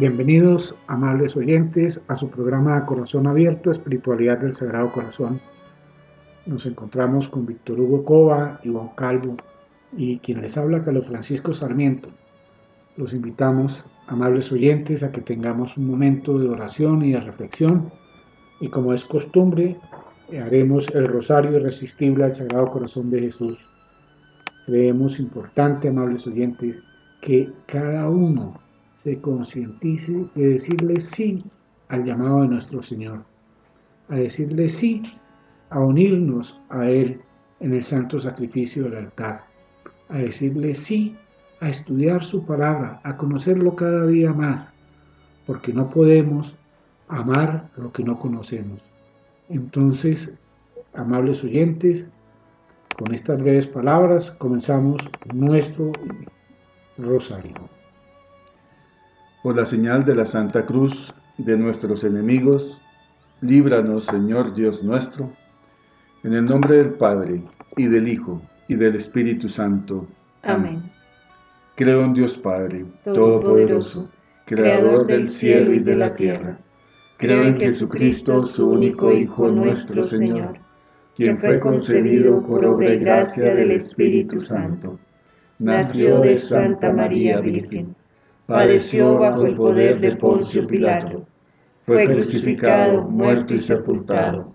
Bienvenidos, amables oyentes, a su programa Corazón Abierto, Espiritualidad del Sagrado Corazón. Nos encontramos con Víctor Hugo Cova, Iván Calvo y quien les habla, Carlos Francisco Sarmiento. Los invitamos, amables oyentes, a que tengamos un momento de oración y de reflexión y como es costumbre, haremos el rosario irresistible al Sagrado Corazón de Jesús. Creemos importante, amables oyentes, que cada uno se concientice de decirle sí al llamado de nuestro Señor, a decirle sí a unirnos a Él en el santo sacrificio del altar, a decirle sí a estudiar su palabra, a conocerlo cada día más, porque no podemos amar lo que no conocemos. Entonces, amables oyentes, con estas breves palabras comenzamos nuestro rosario. Por la señal de la Santa Cruz de nuestros enemigos, líbranos, Señor Dios nuestro, en el nombre del Padre, y del Hijo, y del Espíritu Santo. Amén. Creo en Dios Padre, Todopoderoso, Creador del cielo y de la tierra. Creo en Jesucristo, su único Hijo nuestro Señor, quien fue concebido por obra y gracia del Espíritu Santo. Nació de Santa María Virgen. Padeció bajo el poder de Poncio Pilato, fue crucificado, muerto y sepultado,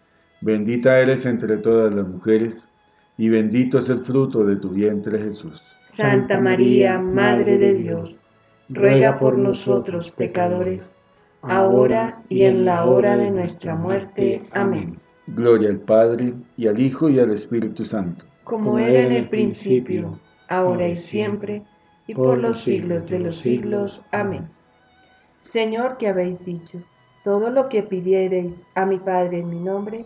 Bendita eres entre todas las mujeres, y bendito es el fruto de tu vientre Jesús. Santa María, Madre de Dios, ruega por nosotros pecadores, ahora y en la hora de nuestra muerte. Amén. Gloria al Padre, y al Hijo, y al Espíritu Santo. Como era en el principio, ahora y siempre, y por los siglos de los siglos. Amén. Señor, que habéis dicho, todo lo que pidiereis a mi Padre en mi nombre,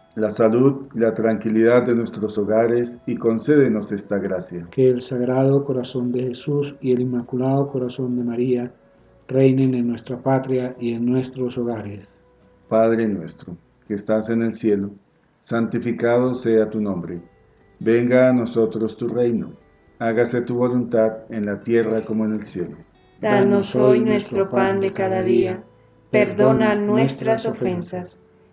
la salud y la tranquilidad de nuestros hogares y concédenos esta gracia. Que el Sagrado Corazón de Jesús y el Inmaculado Corazón de María reinen en nuestra patria y en nuestros hogares. Padre nuestro, que estás en el cielo, santificado sea tu nombre. Venga a nosotros tu reino. Hágase tu voluntad en la tierra como en el cielo. Danos hoy nuestro pan de cada día. Perdona nuestras ofensas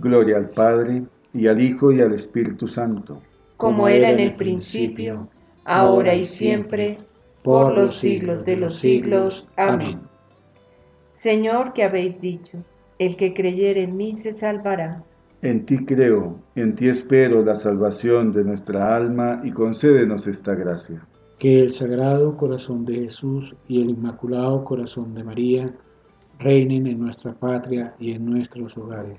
Gloria al Padre, y al Hijo, y al Espíritu Santo. Como era en el principio, ahora y siempre, por los siglos de los siglos. Amén. Señor, que habéis dicho, el que creyere en mí se salvará. En ti creo, en ti espero la salvación de nuestra alma y concédenos esta gracia. Que el Sagrado Corazón de Jesús y el Inmaculado Corazón de María reinen en nuestra patria y en nuestros hogares.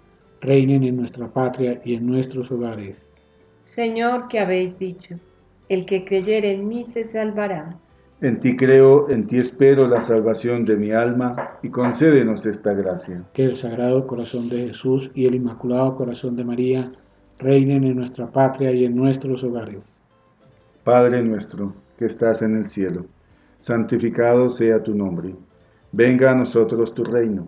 reinen en nuestra patria y en nuestros hogares. Señor, que habéis dicho, el que creyere en mí se salvará. En ti creo, en ti espero la salvación de mi alma y concédenos esta gracia. Que el Sagrado Corazón de Jesús y el Inmaculado Corazón de María reinen en nuestra patria y en nuestros hogares. Padre nuestro, que estás en el cielo, santificado sea tu nombre. Venga a nosotros tu reino.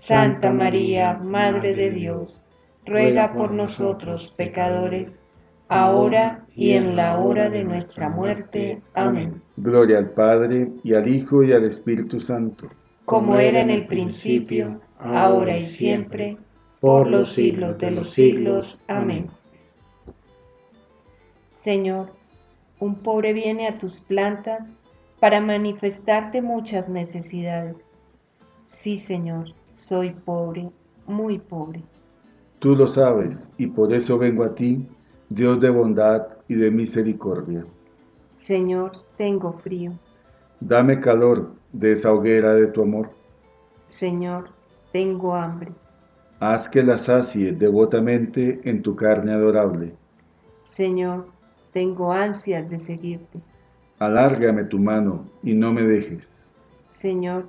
Santa María, Madre de Dios, ruega por nosotros pecadores, ahora y en la hora de nuestra muerte. Amén. Gloria al Padre, y al Hijo, y al Espíritu Santo. Como era en el principio, ahora y siempre, por los siglos de los siglos. Amén. Señor, un pobre viene a tus plantas para manifestarte muchas necesidades. Sí, Señor, soy pobre, muy pobre. Tú lo sabes, y por eso vengo a ti, Dios de bondad y de misericordia. Señor, tengo frío. Dame calor de esa hoguera de tu amor. Señor, tengo hambre. Haz que la sacie devotamente en tu carne adorable. Señor, tengo ansias de seguirte. Alárgame tu mano y no me dejes. Señor,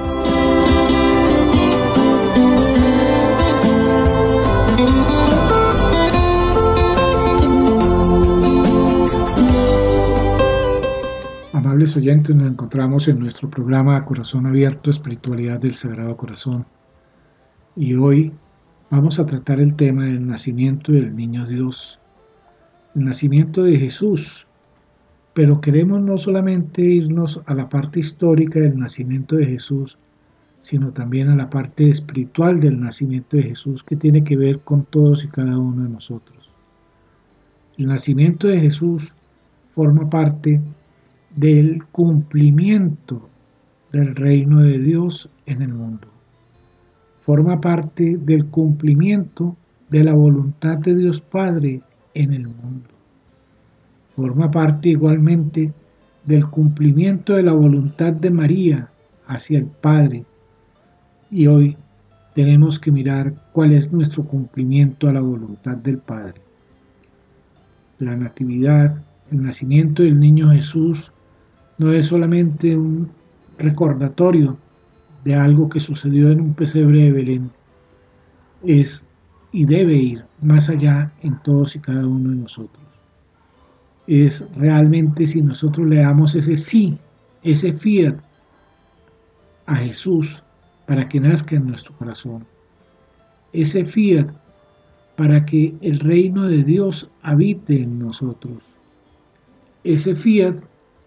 Amables oyentes, nos encontramos en nuestro programa Corazón Abierto, Espiritualidad del Sagrado Corazón. Y hoy vamos a tratar el tema del nacimiento del Niño Dios, el nacimiento de Jesús. Pero queremos no solamente irnos a la parte histórica del nacimiento de Jesús, sino también a la parte espiritual del nacimiento de Jesús que tiene que ver con todos y cada uno de nosotros. El nacimiento de Jesús forma parte del cumplimiento del reino de Dios en el mundo. Forma parte del cumplimiento de la voluntad de Dios Padre en el mundo. Forma parte igualmente del cumplimiento de la voluntad de María hacia el Padre. Y hoy tenemos que mirar cuál es nuestro cumplimiento a la voluntad del Padre. La natividad, el nacimiento del niño Jesús, no es solamente un recordatorio de algo que sucedió en un pesebre de Belén, es y debe ir más allá en todos y cada uno de nosotros. Es realmente si nosotros le damos ese sí, ese fiat a Jesús para que nazca en nuestro corazón. Ese fiat para que el reino de Dios habite en nosotros. Ese fiat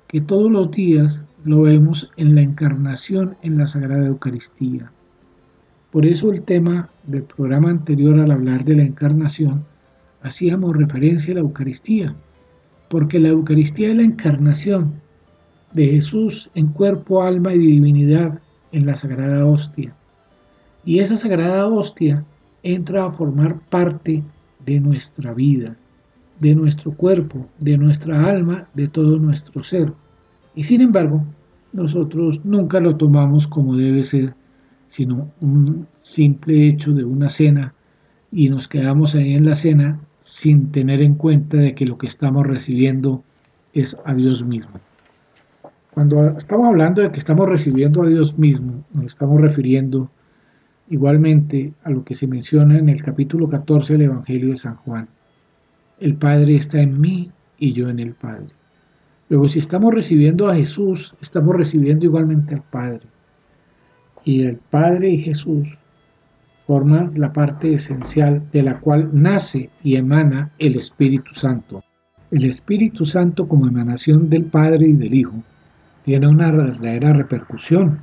que todos los días lo vemos en la encarnación en la Sagrada Eucaristía. Por eso el tema del programa anterior al hablar de la encarnación hacíamos referencia a la Eucaristía, porque la Eucaristía es la encarnación de Jesús en cuerpo, alma y divinidad en la Sagrada Hostia. Y esa Sagrada Hostia entra a formar parte de nuestra vida, de nuestro cuerpo, de nuestra alma, de todo nuestro ser. Y sin embargo, nosotros nunca lo tomamos como debe ser, sino un simple hecho de una cena y nos quedamos ahí en la cena sin tener en cuenta de que lo que estamos recibiendo es a Dios mismo. Cuando estamos hablando de que estamos recibiendo a Dios mismo, nos estamos refiriendo igualmente a lo que se menciona en el capítulo 14 del Evangelio de San Juan. El Padre está en mí y yo en el Padre. Luego, si estamos recibiendo a Jesús, estamos recibiendo igualmente al Padre. Y el Padre y Jesús forman la parte esencial de la cual nace y emana el Espíritu Santo. El Espíritu Santo como emanación del Padre y del Hijo tiene una verdadera repercusión,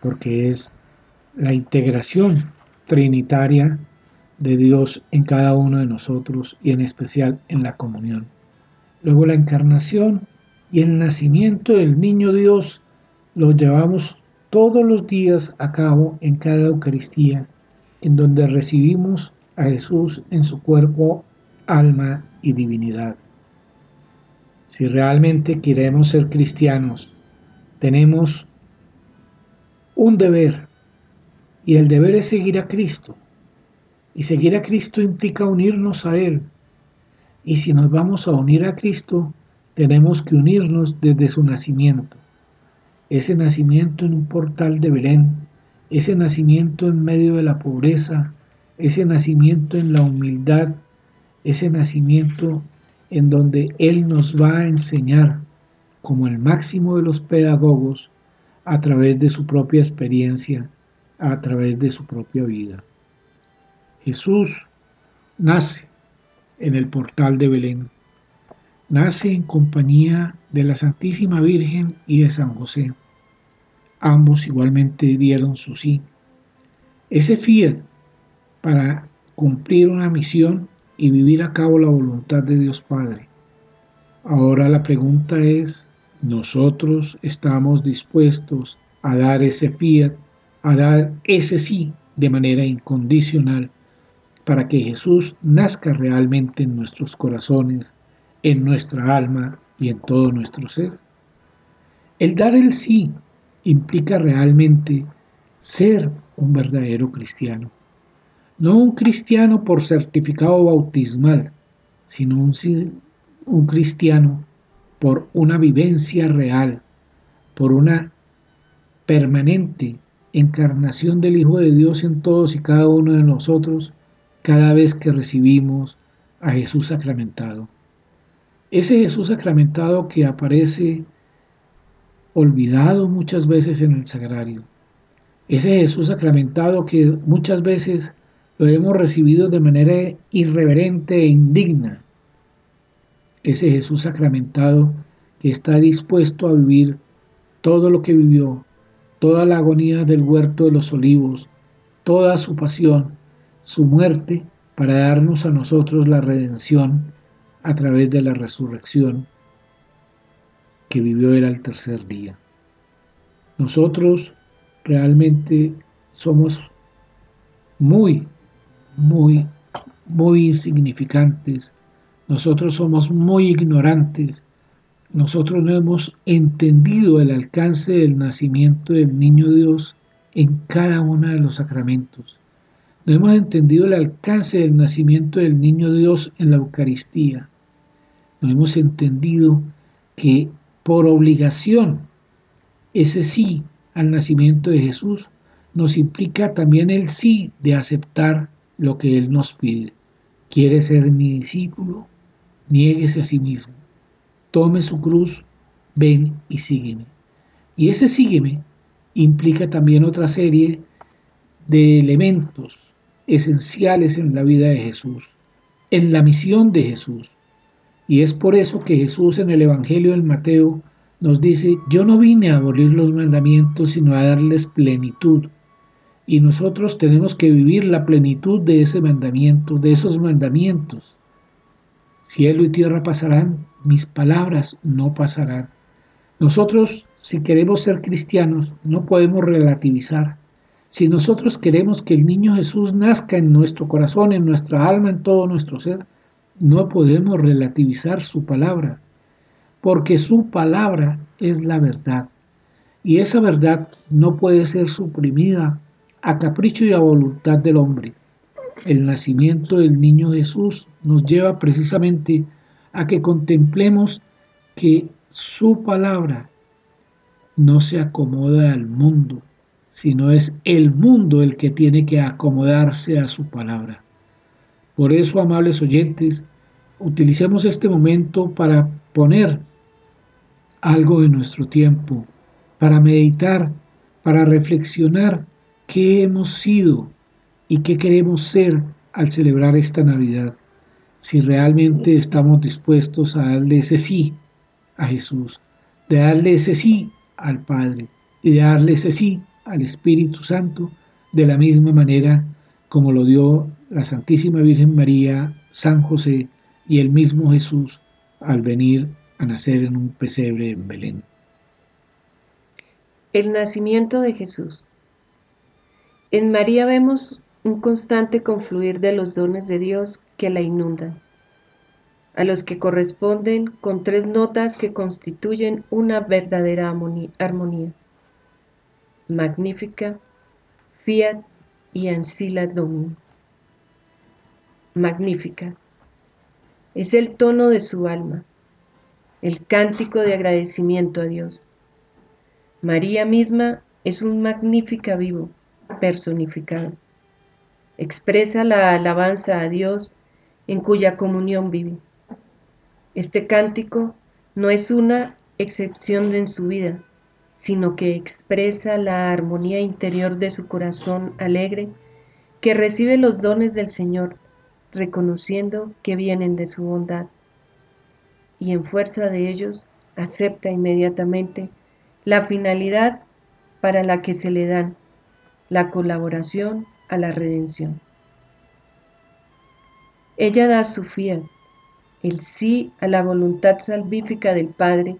porque es la integración trinitaria de Dios en cada uno de nosotros y en especial en la comunión. Luego la encarnación y el nacimiento del niño Dios lo llevamos todos los días a cabo en cada Eucaristía, en donde recibimos a Jesús en su cuerpo, alma y divinidad. Si realmente queremos ser cristianos, tenemos un deber y el deber es seguir a Cristo. Y seguir a Cristo implica unirnos a Él. Y si nos vamos a unir a Cristo, tenemos que unirnos desde su nacimiento. Ese nacimiento en un portal de Belén, ese nacimiento en medio de la pobreza, ese nacimiento en la humildad, ese nacimiento en donde Él nos va a enseñar como el máximo de los pedagogos a través de su propia experiencia, a través de su propia vida. Jesús nace en el portal de Belén, nace en compañía de la Santísima Virgen y de San José. Ambos igualmente dieron su sí. Ese fiel para cumplir una misión y vivir a cabo la voluntad de Dios Padre. Ahora la pregunta es, nosotros estamos dispuestos a dar ese fiat, a dar ese sí de manera incondicional para que Jesús nazca realmente en nuestros corazones, en nuestra alma y en todo nuestro ser. El dar el sí implica realmente ser un verdadero cristiano. No un cristiano por certificado bautismal, sino un, un cristiano por una vivencia real, por una permanente encarnación del Hijo de Dios en todos y cada uno de nosotros cada vez que recibimos a Jesús sacramentado. Ese Jesús sacramentado que aparece olvidado muchas veces en el sagrario. Ese Jesús sacramentado que muchas veces lo hemos recibido de manera irreverente e indigna ese Jesús sacramentado que está dispuesto a vivir todo lo que vivió, toda la agonía del huerto de los olivos, toda su pasión, su muerte, para darnos a nosotros la redención a través de la resurrección. que vivió él al tercer día. Nosotros realmente somos muy, muy, muy insignificantes. Nosotros somos muy ignorantes. Nosotros no hemos entendido el alcance del nacimiento del niño Dios en cada uno de los sacramentos. No hemos entendido el alcance del nacimiento del niño Dios en la Eucaristía. No hemos entendido que por obligación ese sí al nacimiento de Jesús nos implica también el sí de aceptar lo que Él nos pide. ¿Quiere ser mi discípulo? Niéguese a sí mismo. Tome su cruz, ven y sígueme. Y ese sígueme implica también otra serie de elementos esenciales en la vida de Jesús, en la misión de Jesús. Y es por eso que Jesús en el Evangelio del Mateo nos dice, yo no vine a abolir los mandamientos, sino a darles plenitud. Y nosotros tenemos que vivir la plenitud de ese mandamiento, de esos mandamientos. Cielo y tierra pasarán, mis palabras no pasarán. Nosotros, si queremos ser cristianos, no podemos relativizar. Si nosotros queremos que el niño Jesús nazca en nuestro corazón, en nuestra alma, en todo nuestro ser, no podemos relativizar su palabra porque su palabra es la verdad. Y esa verdad no puede ser suprimida a capricho y a voluntad del hombre. El nacimiento del niño Jesús nos lleva precisamente a que contemplemos que su palabra no se acomoda al mundo, sino es el mundo el que tiene que acomodarse a su palabra. Por eso, amables oyentes, utilicemos este momento para poner algo de nuestro tiempo para meditar, para reflexionar qué hemos sido y qué queremos ser al celebrar esta Navidad. Si realmente estamos dispuestos a darle ese sí a Jesús, de darle ese sí al Padre y de darle ese sí al Espíritu Santo de la misma manera como lo dio la Santísima Virgen María, San José y el mismo Jesús al venir a nacer en un pesebre en Belén. El nacimiento de Jesús. En María vemos un constante confluir de los dones de Dios que la inundan, a los que corresponden con tres notas que constituyen una verdadera armonía. Magnífica, Fiat y Ancilla Domini. Magnífica. Es el tono de su alma, el cántico de agradecimiento a Dios. María misma es un magnífica vivo personificado. Expresa la alabanza a Dios en cuya comunión vive. Este cántico no es una excepción en su vida, sino que expresa la armonía interior de su corazón alegre que recibe los dones del Señor, reconociendo que vienen de su bondad y en fuerza de ellos acepta inmediatamente la finalidad para la que se le dan, la colaboración a la redención. Ella da su fiel, el sí a la voluntad salvífica del Padre,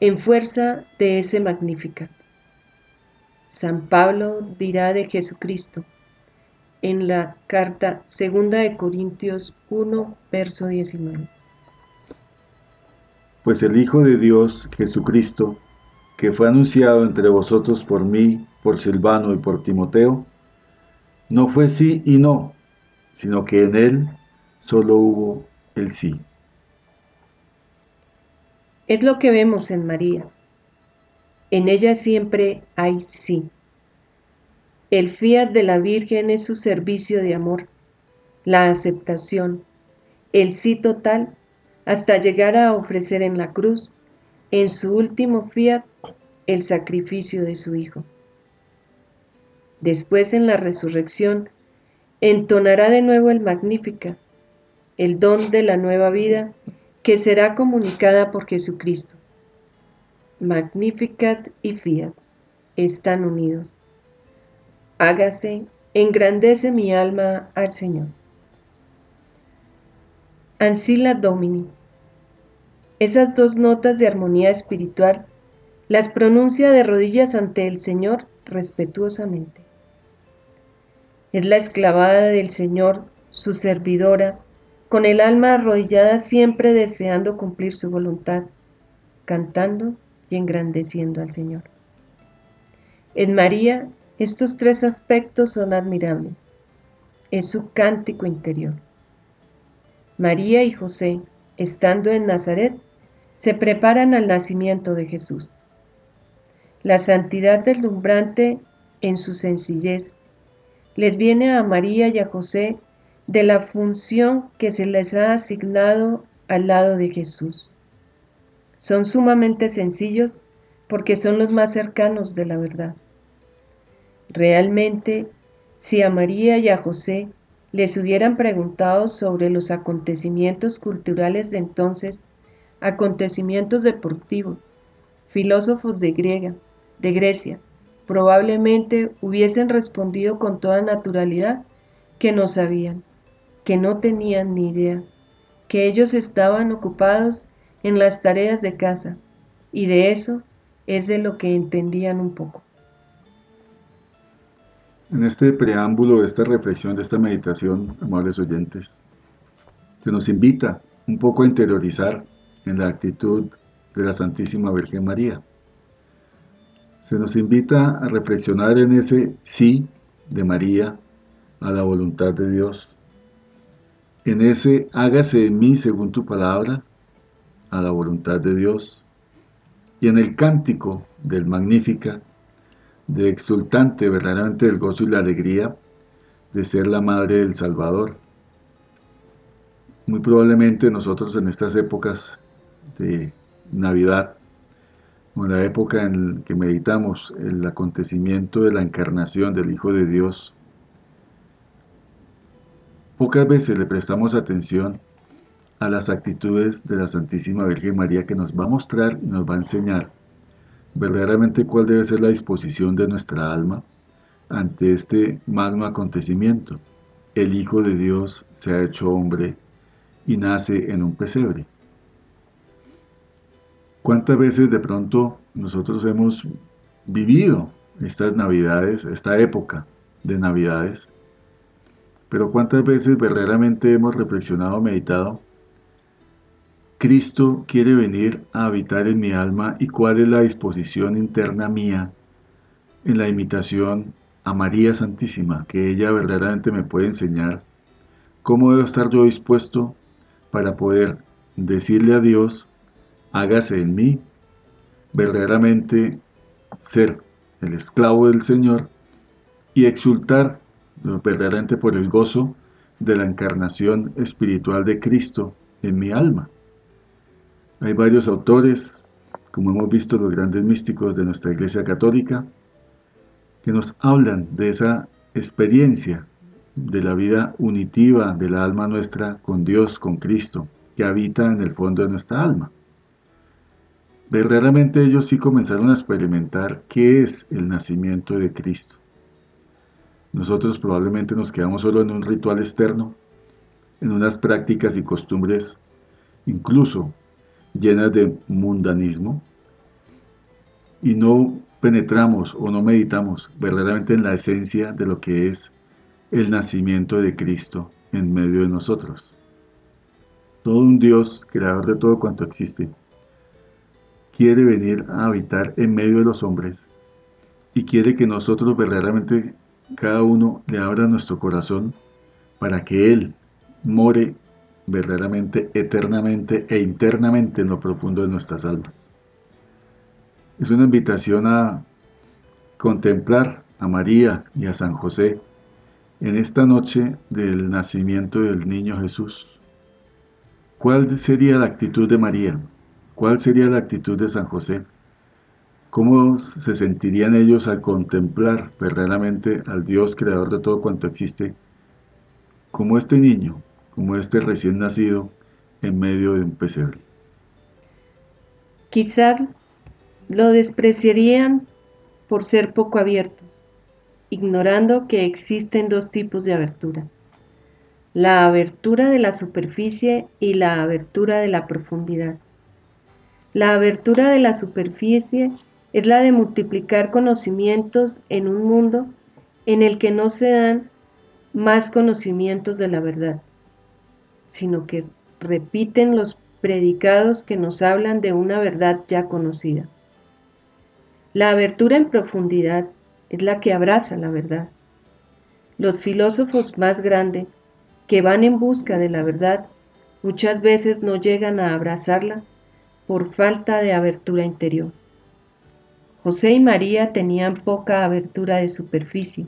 en fuerza de ese Magnificat. San Pablo dirá de Jesucristo en la carta segunda de Corintios 1, verso 19 pues el Hijo de Dios, Jesucristo, que fue anunciado entre vosotros por mí, por Silvano y por Timoteo, no fue sí y no, sino que en él solo hubo el sí. Es lo que vemos en María. En ella siempre hay sí. El fiat de la Virgen es su servicio de amor, la aceptación, el sí total hasta llegar a ofrecer en la cruz, en su último fiat, el sacrificio de su Hijo. Después en la resurrección, entonará de nuevo el Magnífica, el don de la nueva vida que será comunicada por Jesucristo. Magnificat y Fiat están unidos. Hágase, engrandece mi alma al Señor. Ancilla Domini. Esas dos notas de armonía espiritual las pronuncia de rodillas ante el Señor respetuosamente. Es la esclavada del Señor, su servidora, con el alma arrodillada siempre deseando cumplir su voluntad, cantando y engrandeciendo al Señor. En María, estos tres aspectos son admirables. Es su cántico interior. María y José, estando en Nazaret, se preparan al nacimiento de Jesús. La santidad deslumbrante en su sencillez les viene a María y a José de la función que se les ha asignado al lado de Jesús. Son sumamente sencillos porque son los más cercanos de la verdad. Realmente, si a María y a José les hubieran preguntado sobre los acontecimientos culturales de entonces, acontecimientos deportivos, filósofos de Griega, de Grecia, probablemente hubiesen respondido con toda naturalidad que no sabían que no tenían ni idea, que ellos estaban ocupados en las tareas de casa, y de eso es de lo que entendían un poco. En este preámbulo esta reflexión, de esta meditación, amables oyentes, se nos invita un poco a interiorizar en la actitud de la Santísima Virgen María. Se nos invita a reflexionar en ese sí de María a la voluntad de Dios, en ese hágase en mí según tu palabra, a la voluntad de Dios, y en el cántico del Magnífica, de exultante verdaderamente del gozo y la alegría de ser la madre del Salvador. Muy probablemente nosotros en estas épocas de Navidad, o en la época en que meditamos el acontecimiento de la encarnación del Hijo de Dios, Pocas veces le prestamos atención a las actitudes de la Santísima Virgen María que nos va a mostrar y nos va a enseñar verdaderamente cuál debe ser la disposición de nuestra alma ante este magno acontecimiento. El Hijo de Dios se ha hecho hombre y nace en un pesebre. ¿Cuántas veces de pronto nosotros hemos vivido estas navidades, esta época de navidades, pero ¿cuántas veces verdaderamente hemos reflexionado, meditado? Cristo quiere venir a habitar en mi alma y cuál es la disposición interna mía en la imitación a María Santísima, que ella verdaderamente me puede enseñar cómo debo estar yo dispuesto para poder decirle a Dios, hágase en mí, verdaderamente ser el esclavo del Señor y exultar verdaderamente por el gozo de la encarnación espiritual de Cristo en mi alma. Hay varios autores, como hemos visto los grandes místicos de nuestra Iglesia Católica, que nos hablan de esa experiencia de la vida unitiva de la alma nuestra con Dios, con Cristo, que habita en el fondo de nuestra alma. Verdaderamente ellos sí comenzaron a experimentar qué es el nacimiento de Cristo. Nosotros probablemente nos quedamos solo en un ritual externo, en unas prácticas y costumbres incluso llenas de mundanismo, y no penetramos o no meditamos verdaderamente en la esencia de lo que es el nacimiento de Cristo en medio de nosotros. Todo un Dios, creador de todo cuanto existe, quiere venir a habitar en medio de los hombres y quiere que nosotros verdaderamente cada uno le abra nuestro corazón para que Él more verdaderamente, eternamente e internamente en lo profundo de nuestras almas. Es una invitación a contemplar a María y a San José en esta noche del nacimiento del niño Jesús. ¿Cuál sería la actitud de María? ¿Cuál sería la actitud de San José? ¿Cómo se sentirían ellos al contemplar verdaderamente al Dios creador de todo cuanto existe, como este niño, como este recién nacido en medio de un pesebre? Quizá lo despreciarían por ser poco abiertos, ignorando que existen dos tipos de abertura, la abertura de la superficie y la abertura de la profundidad. La abertura de la superficie es la de multiplicar conocimientos en un mundo en el que no se dan más conocimientos de la verdad, sino que repiten los predicados que nos hablan de una verdad ya conocida. La abertura en profundidad es la que abraza la verdad. Los filósofos más grandes que van en busca de la verdad muchas veces no llegan a abrazarla por falta de abertura interior. José y María tenían poca abertura de superficie,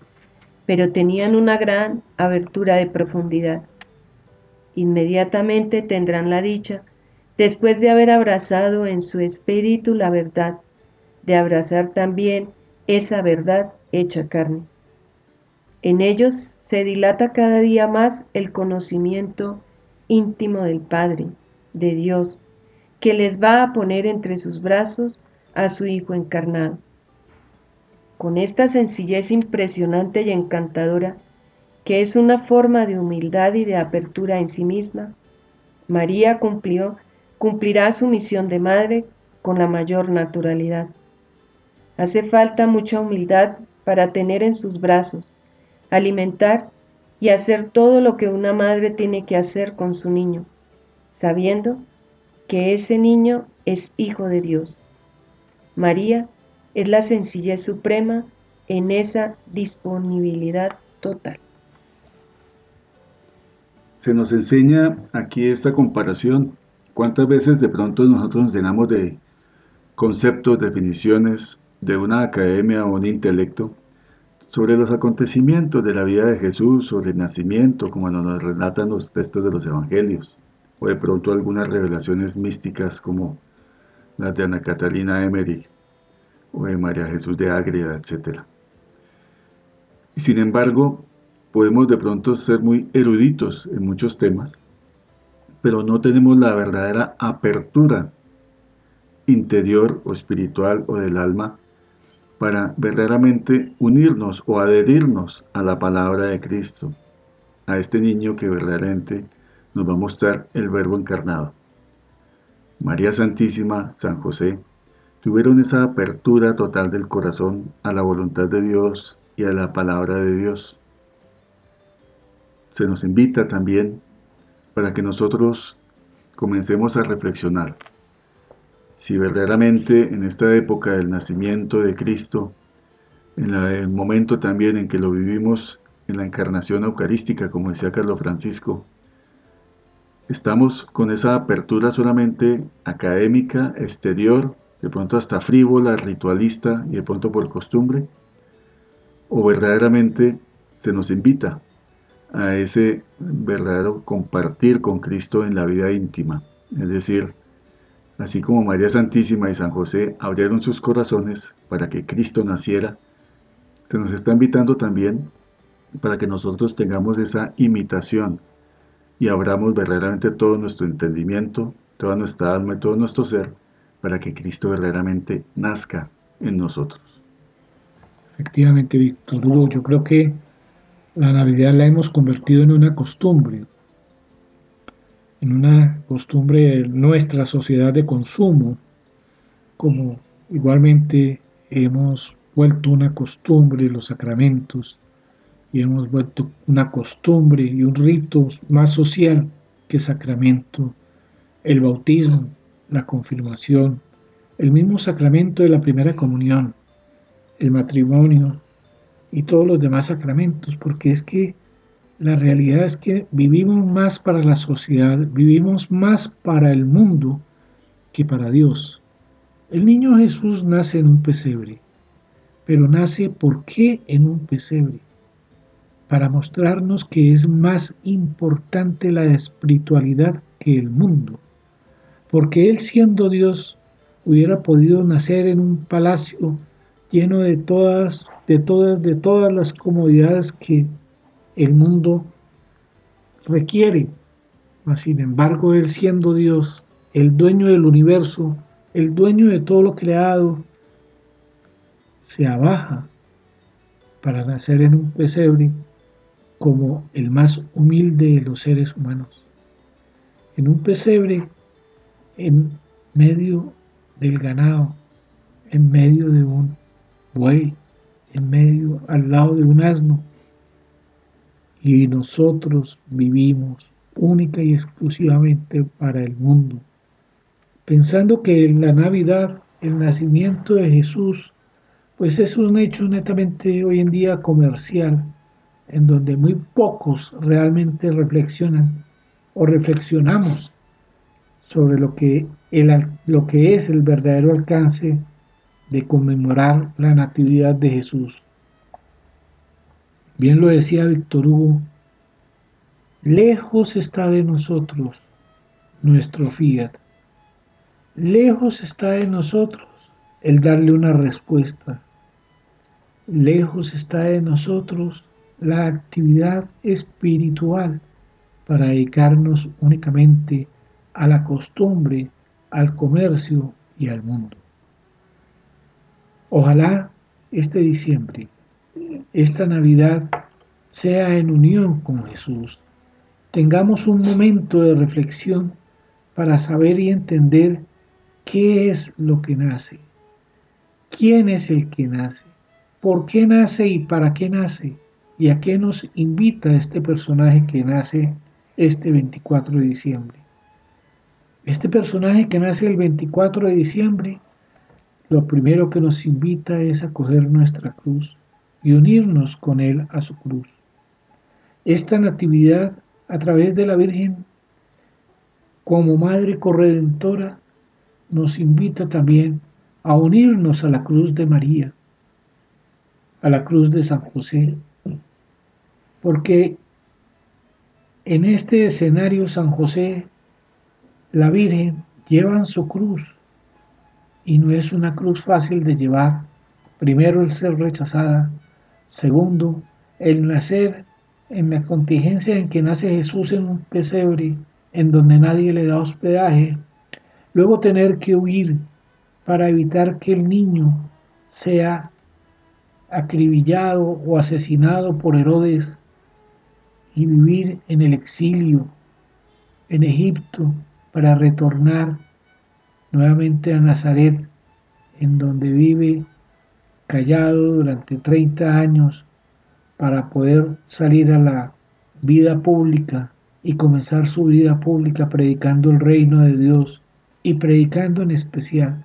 pero tenían una gran abertura de profundidad. Inmediatamente tendrán la dicha, después de haber abrazado en su espíritu la verdad, de abrazar también esa verdad hecha carne. En ellos se dilata cada día más el conocimiento íntimo del Padre, de Dios, que les va a poner entre sus brazos a su Hijo encarnado. Con esta sencillez impresionante y encantadora, que es una forma de humildad y de apertura en sí misma, María cumplió, cumplirá su misión de madre con la mayor naturalidad. Hace falta mucha humildad para tener en sus brazos, alimentar y hacer todo lo que una madre tiene que hacer con su niño, sabiendo que ese niño es hijo de Dios. María es la sencillez suprema en esa disponibilidad total. Se nos enseña aquí esta comparación. ¿Cuántas veces de pronto nosotros nos llenamos de conceptos, definiciones de una academia o un intelecto sobre los acontecimientos de la vida de Jesús, sobre el nacimiento, como nos relatan los textos de los evangelios? o de pronto algunas revelaciones místicas como las de Ana Catalina Emery o de María Jesús de Ágreda, etc. Y sin embargo, podemos de pronto ser muy eruditos en muchos temas, pero no tenemos la verdadera apertura interior o espiritual o del alma para verdaderamente unirnos o adherirnos a la palabra de Cristo, a este niño que verdaderamente nos va a mostrar el Verbo encarnado. María Santísima, San José, tuvieron esa apertura total del corazón a la voluntad de Dios y a la palabra de Dios. Se nos invita también para que nosotros comencemos a reflexionar si verdaderamente en esta época del nacimiento de Cristo, en el momento también en que lo vivimos en la encarnación eucarística, como decía Carlos Francisco, estamos con esa apertura solamente académica, exterior, de pronto hasta frívola, ritualista y de pronto por costumbre, o verdaderamente se nos invita a ese verdadero compartir con Cristo en la vida íntima. Es decir, así como María Santísima y San José abrieron sus corazones para que Cristo naciera, se nos está invitando también para que nosotros tengamos esa imitación y abramos verdaderamente todo nuestro entendimiento, toda nuestra alma y todo nuestro ser para que Cristo verdaderamente nazca en nosotros. Efectivamente, Víctor Hugo, yo creo que la Navidad la hemos convertido en una costumbre, en una costumbre de nuestra sociedad de consumo, como igualmente hemos vuelto una costumbre los sacramentos, y hemos vuelto una costumbre y un rito más social que sacramento, el bautismo, la confirmación, el mismo sacramento de la primera comunión, el matrimonio y todos los demás sacramentos, porque es que la realidad es que vivimos más para la sociedad, vivimos más para el mundo que para Dios. El niño Jesús nace en un pesebre, pero nace ¿por qué en un pesebre? Para mostrarnos que es más importante la espiritualidad que el mundo, porque Él siendo Dios hubiera podido nacer en un palacio lleno de todas, de todas, de todas las comodidades que el mundo requiere. Mas sin embargo, Él siendo Dios, el dueño del universo, el dueño de todo lo creado, se abaja para nacer en un pesebre como el más humilde de los seres humanos. En un pesebre, en medio del ganado, en medio de un buey, en medio, al lado de un asno. Y nosotros vivimos única y exclusivamente para el mundo, pensando que en la Navidad, el nacimiento de Jesús, pues es un hecho netamente hoy en día comercial, en donde muy pocos realmente reflexionan o reflexionamos sobre lo que, el, lo que es el verdadero alcance de conmemorar la Natividad de Jesús. Bien lo decía Víctor Hugo, lejos está de nosotros nuestro fiat, lejos está de nosotros el darle una respuesta, lejos está de nosotros la actividad espiritual para dedicarnos únicamente a la costumbre, al comercio y al mundo. Ojalá este diciembre, esta Navidad, sea en unión con Jesús. Tengamos un momento de reflexión para saber y entender qué es lo que nace, quién es el que nace, por qué nace y para qué nace, y a qué nos invita este personaje que nace este 24 de diciembre. Este personaje que nace el 24 de diciembre, lo primero que nos invita es a coger nuestra cruz y unirnos con Él a su cruz. Esta natividad a través de la Virgen como Madre Corredentora nos invita también a unirnos a la cruz de María, a la cruz de San José, porque en este escenario San José la Virgen lleva su cruz. Y no es una cruz fácil de llevar. Primero el ser rechazada, segundo el nacer en la contingencia en que nace Jesús en un pesebre en donde nadie le da hospedaje, luego tener que huir para evitar que el niño sea acribillado o asesinado por Herodes y vivir en el exilio en Egipto para retornar nuevamente a Nazaret, en donde vive callado durante 30 años para poder salir a la vida pública y comenzar su vida pública predicando el reino de Dios y predicando en especial.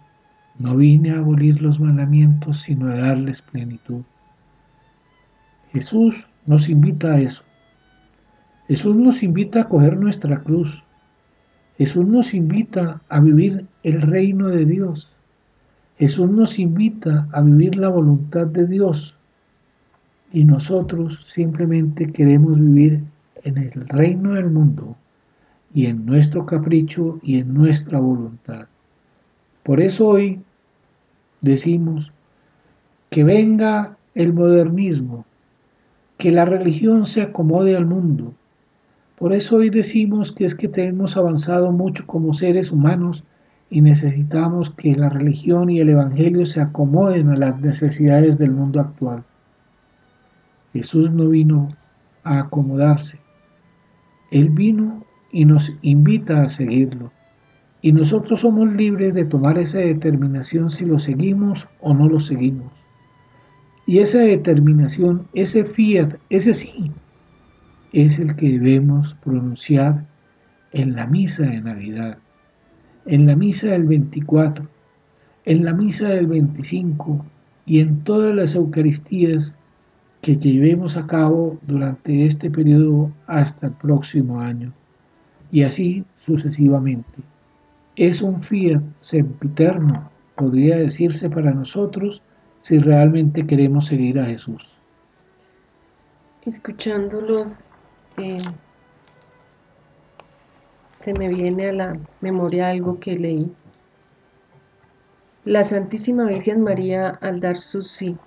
No vine a abolir los mandamientos, sino a darles plenitud. Jesús nos invita a eso. Jesús nos invita a coger nuestra cruz, Jesús nos invita a vivir el reino de Dios. Jesús nos invita a vivir la voluntad de Dios. Y nosotros simplemente queremos vivir en el reino del mundo y en nuestro capricho y en nuestra voluntad. Por eso hoy decimos que venga el modernismo, que la religión se acomode al mundo, por eso hoy decimos que es que hemos avanzado mucho como seres humanos y necesitamos que la religión y el Evangelio se acomoden a las necesidades del mundo actual. Jesús no vino a acomodarse. Él vino y nos invita a seguirlo. Y nosotros somos libres de tomar esa determinación si lo seguimos o no lo seguimos. Y esa determinación, ese fiat, ese sí, es el que debemos pronunciar en la misa de Navidad, en la misa del 24, en la misa del 25 y en todas las Eucaristías que llevemos a cabo durante este periodo hasta el próximo año, y así sucesivamente. Es un fiat sempiterno, podría decirse para nosotros, si realmente queremos seguir a Jesús. Escuchándolos se me viene a la memoria algo que leí. La Santísima Virgen María al dar su sí,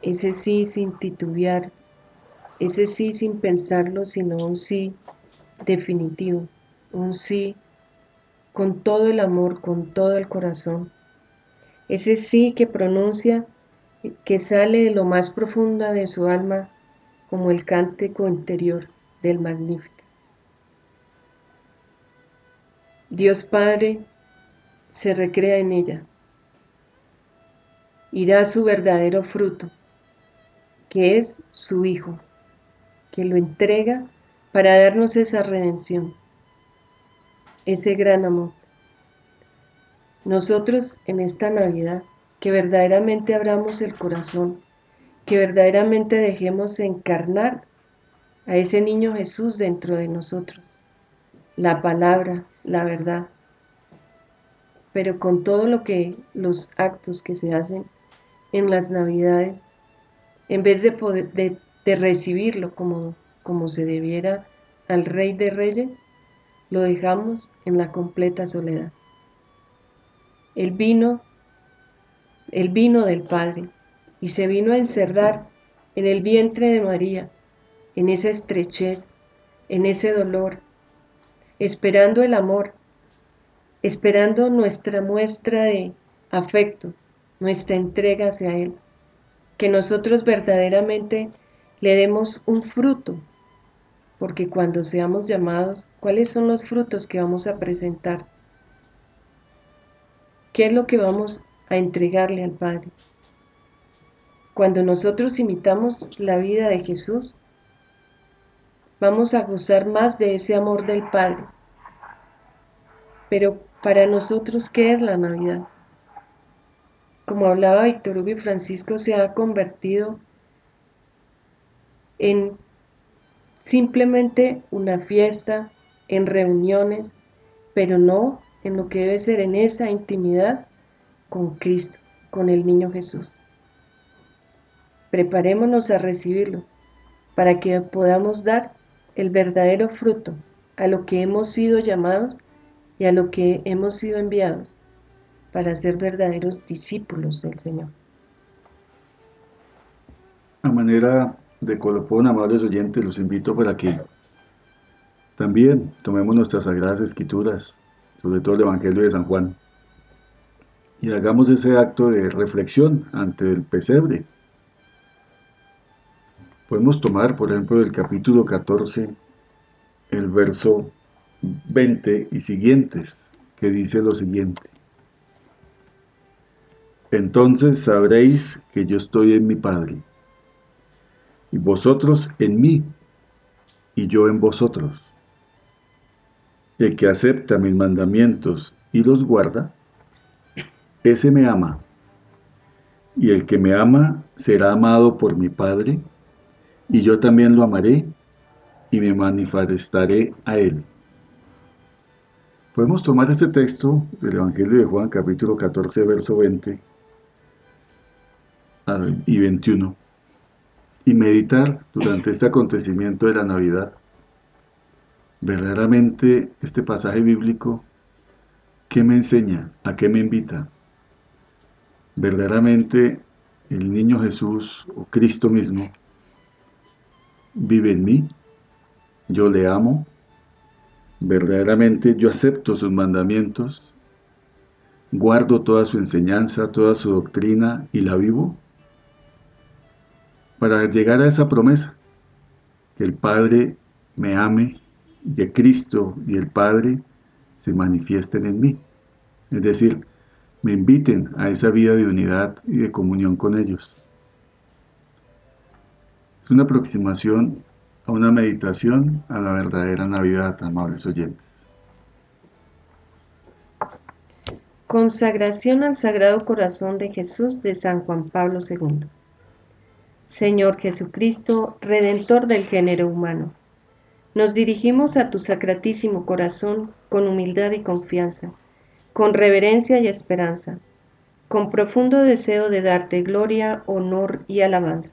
ese sí sin titubear, ese sí sin pensarlo, sino un sí definitivo, un sí con todo el amor, con todo el corazón, ese sí que pronuncia, que sale de lo más profunda de su alma como el cántico interior del Magnífico. Dios Padre, se recrea en ella y da su verdadero fruto, que es su Hijo, que lo entrega para darnos esa redención, ese gran amor. Nosotros en esta Navidad, que verdaderamente abramos el corazón, que verdaderamente dejemos encarnar a ese niño Jesús dentro de nosotros, la palabra, la verdad, pero con todo lo que los actos que se hacen en las Navidades, en vez de, poder, de, recibirlo como, como se debiera al Rey de Reyes, lo dejamos en la completa soledad. El vino, el vino del Padre, y se vino a encerrar en el vientre de María, en esa estrechez, en ese dolor, esperando el amor, esperando nuestra muestra de afecto, nuestra entrega hacia Él, que nosotros verdaderamente le demos un fruto, porque cuando seamos llamados, ¿cuáles son los frutos que vamos a presentar? ¿Qué es lo que vamos a entregarle al Padre? Cuando nosotros imitamos la vida de Jesús, vamos a gozar más de ese amor del Padre. Pero para nosotros, ¿qué es la Navidad? como hablaba Víctor Hugo y Francisco, se ha convertido en simplemente una fiesta, en reuniones, pero no en lo que debe ser en esa intimidad con Cristo, con el niño Jesús. Preparémonos a recibirlo para que podamos dar el verdadero fruto a lo que hemos sido llamados y a lo que hemos sido enviados para ser verdaderos discípulos del Señor. A manera de colofón, amables oyentes, los invito para que también tomemos nuestras sagradas escrituras, sobre todo el Evangelio de San Juan, y hagamos ese acto de reflexión ante el pesebre. Podemos tomar, por ejemplo, el capítulo 14, el verso 20 y siguientes, que dice lo siguiente. Entonces sabréis que yo estoy en mi Padre, y vosotros en mí, y yo en vosotros. El que acepta mis mandamientos y los guarda, ese me ama, y el que me ama será amado por mi Padre, y yo también lo amaré y me manifestaré a él. Podemos tomar este texto del Evangelio de Juan capítulo 14, verso 20 y 21 y meditar durante este acontecimiento de la Navidad. Verdaderamente este pasaje bíblico, ¿qué me enseña? ¿A qué me invita? Verdaderamente el niño Jesús o Cristo mismo vive en mí, yo le amo, verdaderamente yo acepto sus mandamientos, guardo toda su enseñanza, toda su doctrina y la vivo para llegar a esa promesa, que el Padre me ame, que Cristo y el Padre se manifiesten en mí. Es decir, me inviten a esa vida de unidad y de comunión con ellos. Es una aproximación a una meditación a la verdadera Navidad, amables oyentes. Consagración al Sagrado Corazón de Jesús de San Juan Pablo II. Señor Jesucristo, Redentor del género humano. Nos dirigimos a tu sacratísimo corazón con humildad y confianza, con reverencia y esperanza, con profundo deseo de darte gloria, honor y alabanza.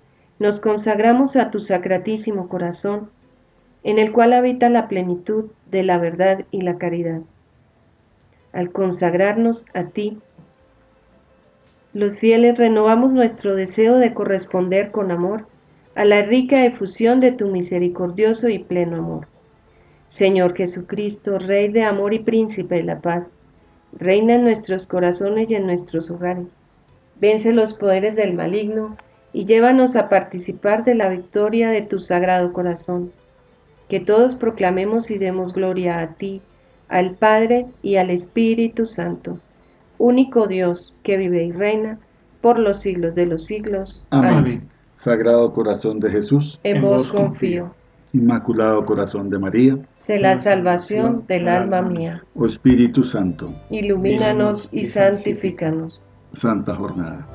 nos consagramos a tu sacratísimo corazón, en el cual habita la plenitud de la verdad y la caridad. al consagrarnos a ti. Los fieles renovamos nuestro deseo de corresponder con amor a la rica efusión de tu misericordioso y pleno amor. Señor Jesucristo, Rey de amor y Príncipe de la paz, reina en nuestros corazones y en nuestros hogares. Vence los poderes del maligno y llévanos a participar de la victoria de tu sagrado corazón. Que todos proclamemos y demos gloria a ti, al Padre y al Espíritu Santo, único Dios que vive y reina por los siglos de los siglos. Amén. Sagrado corazón de Jesús, en vos confío. Inmaculado corazón de María, sé la salvación del alma mía. Oh Espíritu Santo, ilumínanos y santifícanos. Santa Jornada.